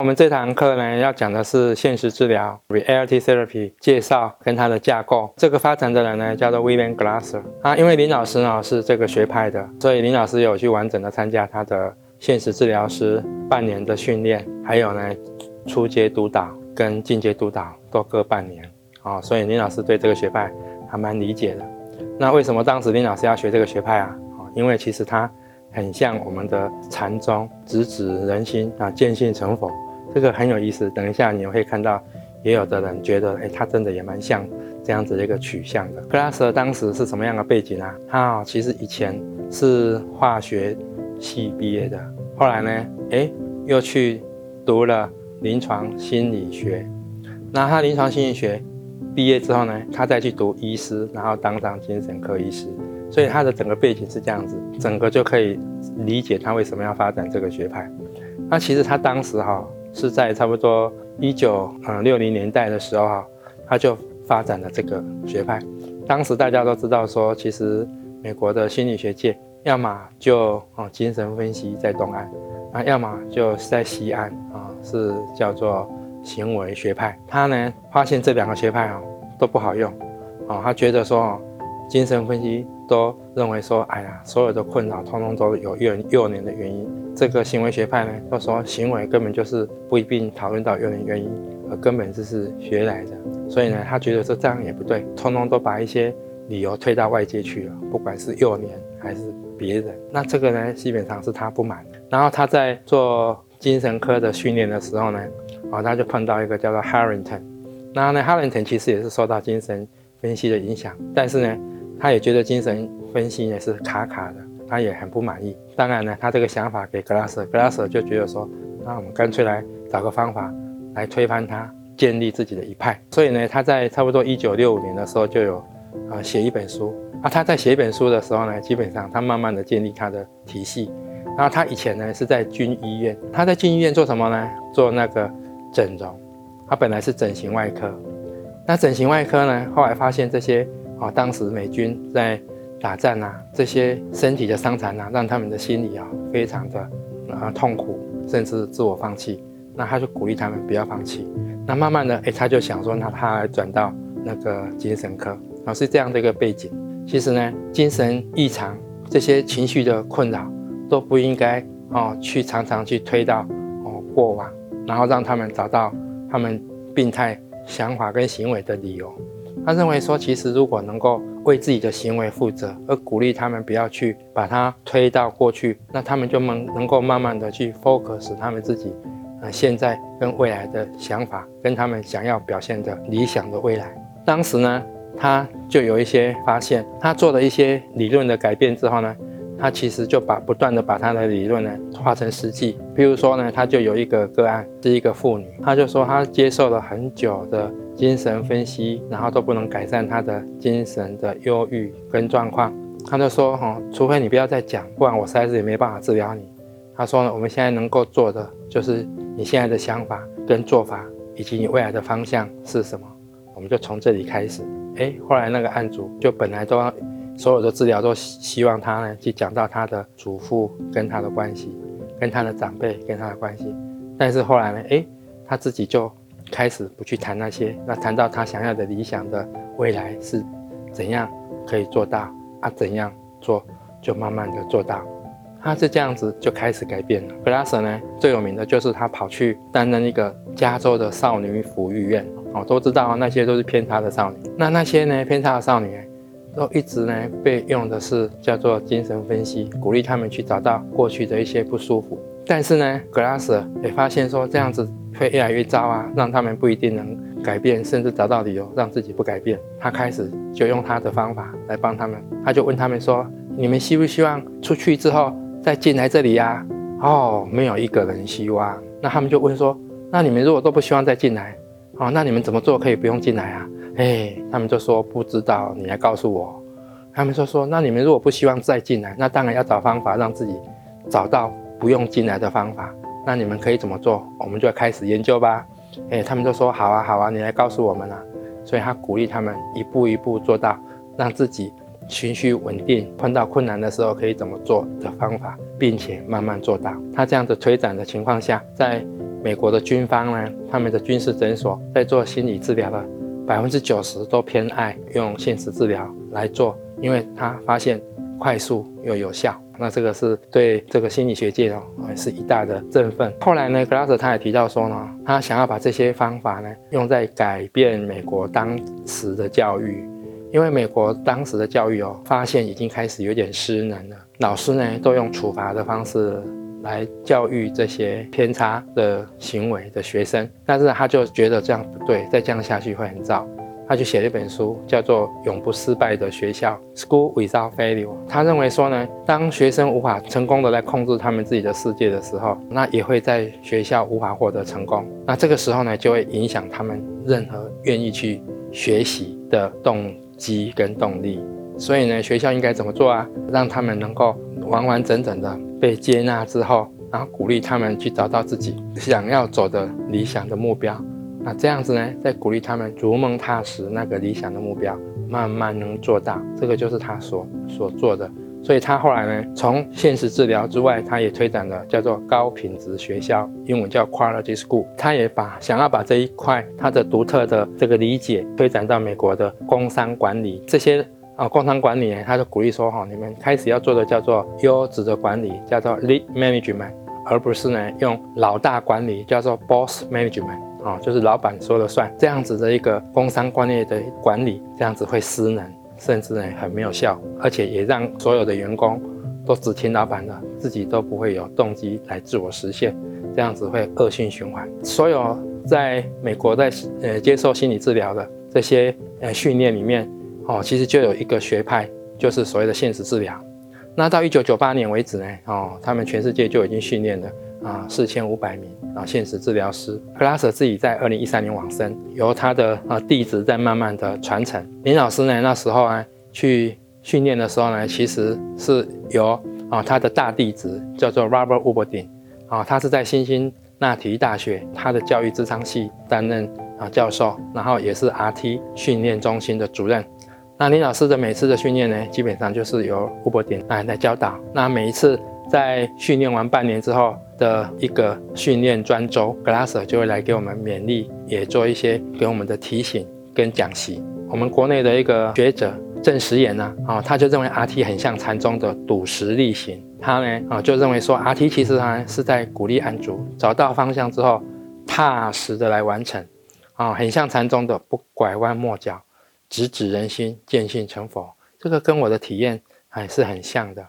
我们这堂课呢，要讲的是现实治疗 （Reality Therapy） 介绍跟它的架构。这个发展的人呢，叫做 William Glasser 啊。因为林老师呢是这个学派的，所以林老师有去完整的参加他的现实治疗师半年的训练，还有呢初阶督导跟进阶督导都各半年啊。所以林老师对这个学派还蛮理解的。那为什么当时林老师要学这个学派啊？啊，因为其实他很像我们的禅宗，直指人心啊，见性成佛。这个很有意思，等一下你会看到，也有的人觉得，哎，他真的也蛮像这样子的一个取向的。克拉斯当时是什么样的背景啊？他其实以前是化学系毕业的，后来呢，哎，又去读了临床心理学。那他临床心理学毕业之后呢，他再去读医师，然后当上精神科医师。所以他的整个背景是这样子，整个就可以理解他为什么要发展这个学派。那其实他当时哈。是在差不多一九嗯六零年代的时候哈，他就发展了这个学派。当时大家都知道说，其实美国的心理学界，要么就哦精神分析在东岸，啊，要么就是在西岸啊，是叫做行为学派。他呢发现这两个学派啊都不好用，啊，他觉得说精神分析都认为说，哎呀，所有的困扰通通都有幼幼年的原因。这个行为学派呢，都说行为根本就是不一定讨论到幼年原因，而根本就是学来的。所以呢，他觉得说这样也不对，通通都把一些理由推到外界去了，不管是幼年还是别人。那这个呢，基本上是他不满。然后他在做精神科的训练的时候呢，啊，他就碰到一个叫做 Harrington。那呢，Harrington 其实也是受到精神分析的影响，但是呢，他也觉得精神分析也是卡卡的。他也很不满意，当然呢，他这个想法给格拉斯，格拉斯就觉得说，那我们干脆来找个方法来推翻他，建立自己的一派。所以呢，他在差不多一九六五年的时候就有啊写一本书啊。他在写一本书的时候呢，基本上他慢慢的建立他的体系。然后他以前呢是在军医院，他在军医院做什么呢？做那个整容。他本来是整形外科，那整形外科呢，后来发现这些啊，当时美军在打战啊，这些身体的伤残啊，让他们的心里啊非常的啊痛苦，甚至自我放弃。那他就鼓励他们不要放弃。那慢慢的，哎，他就想说，那他转到那个精神科，啊，是这样的一个背景。其实呢，精神异常这些情绪的困扰都不应该哦去常常去推到哦过往，然后让他们找到他们病态想法跟行为的理由。他认为说，其实如果能够为自己的行为负责，而鼓励他们不要去把它推到过去，那他们就能能够慢慢的去 focus 他们自己，呃，现在跟未来的想法，跟他们想要表现的理想的未来。当时呢，他就有一些发现，他做了一些理论的改变之后呢，他其实就把不断的把他的理论呢化成实际。比如说呢，他就有一个个案是一个妇女，他就说他接受了很久的。精神分析，然后都不能改善他的精神的忧郁跟状况。他就说：“哈，除非你不要再讲，不然我实在是也没办法治疗你。”他说：“呢，我们现在能够做的就是你现在的想法跟做法，以及你未来的方向是什么，我们就从这里开始。”哎，后来那个案主就本来都所有的治疗都希望他呢去讲到他的祖父跟他的关系，跟他的长辈跟他的关系，但是后来呢，哎，他自己就。开始不去谈那些，那谈到他想要的理想的未来是怎样可以做到啊？怎样做就慢慢的做到，他是这样子就开始改变了。格拉瑟呢最有名的就是他跑去担任一个加州的少女抚育院哦，都知道那些都是偏差的少女。那那些呢偏差的少女都一直呢被用的是叫做精神分析，鼓励他们去找到过去的一些不舒服。但是呢，格拉瑟也发现说这样子。会越来越糟啊，让他们不一定能改变，甚至找到理由让自己不改变。他开始就用他的方法来帮他们，他就问他们说：“你们希不希望出去之后再进来这里呀？”哦，没有一个人希望。那他们就问说：“那你们如果都不希望再进来，哦，那你们怎么做可以不用进来啊？”哎，他们就说不知道，你来告诉我。他们就说，那你们如果不希望再进来，那当然要找方法让自己找到不用进来的方法。那你们可以怎么做？我们就开始研究吧。哎，他们就说好啊，好啊，你来告诉我们啊。所以他鼓励他们一步一步做到，让自己情绪稳定，碰到困难的时候可以怎么做的方法，并且慢慢做到。他这样子推展的情况下，在美国的军方呢，他们的军事诊所在做心理治疗的百分之九十都偏爱用现实治疗来做，因为他发现快速又有效。那这个是对这个心理学界哦，是一大的振奋。后来呢，格拉斯他也提到说呢，他想要把这些方法呢用在改变美国当时的教育，因为美国当时的教育哦，发现已经开始有点失能了，老师呢都用处罚的方式来教育这些偏差的行为的学生，但是他就觉得这样不对，再这样下去会很糟。他就写了一本书，叫做《永不失败的学校》（School Without Failure）。他认为说呢，当学生无法成功的来控制他们自己的世界的时候，那也会在学校无法获得成功。那这个时候呢，就会影响他们任何愿意去学习的动机跟动力。所以呢，学校应该怎么做啊？让他们能够完完整整的被接纳之后，然后鼓励他们去找到自己想要走的理想的目标。那这样子呢，在鼓励他们逐梦踏实，那个理想的目标慢慢能做到，这个就是他所所做的。所以他后来呢，从现实治疗之外，他也推展了叫做高品质学校，英文叫 quality school。他也把想要把这一块他的独特的这个理解推展到美国的工商管理这些啊，工商管理，他就鼓励说哈，你们开始要做的叫做优质的管理，叫做 lead management，而不是呢用老大管理，叫做 boss management。啊，就是老板说了算，这样子的一个工商关业的管理，这样子会失能，甚至呢很没有效，而且也让所有的员工都只听老板的，自己都不会有动机来自我实现，这样子会恶性循环。所有在美国在呃接受心理治疗的这些呃训练里面，哦，其实就有一个学派，就是所谓的现实治疗。那到一九九八年为止呢，哦，他们全世界就已经训练了。啊，四千五百名啊，现实治疗师。克拉斯自己在二零一三年往生，由他的啊弟子在慢慢的传承。林老师呢，那时候呢去训练的时候呢，其实是由啊他的大弟子叫做 Robert w o b e r d i n 啊，他是在新兴那提大学他的教育智商系担任啊教授，然后也是 RT 训练中心的主任。那林老师的每次的训练呢，基本上就是由 w o b e r d i n 来来教导。那每一次。在训练完半年之后的一个训练专周，Glasser 就会来给我们勉励，也做一些给我们的提醒跟讲习。我们国内的一个学者郑时言呢，啊，他就认为 RT 很像禅宗的笃实力行。他呢，啊，就认为说 RT 其实呢是在鼓励案主找到方向之后，踏实的来完成，啊，很像禅宗的不拐弯抹角，直指人心，见性成佛。这个跟我的体验还是很像的。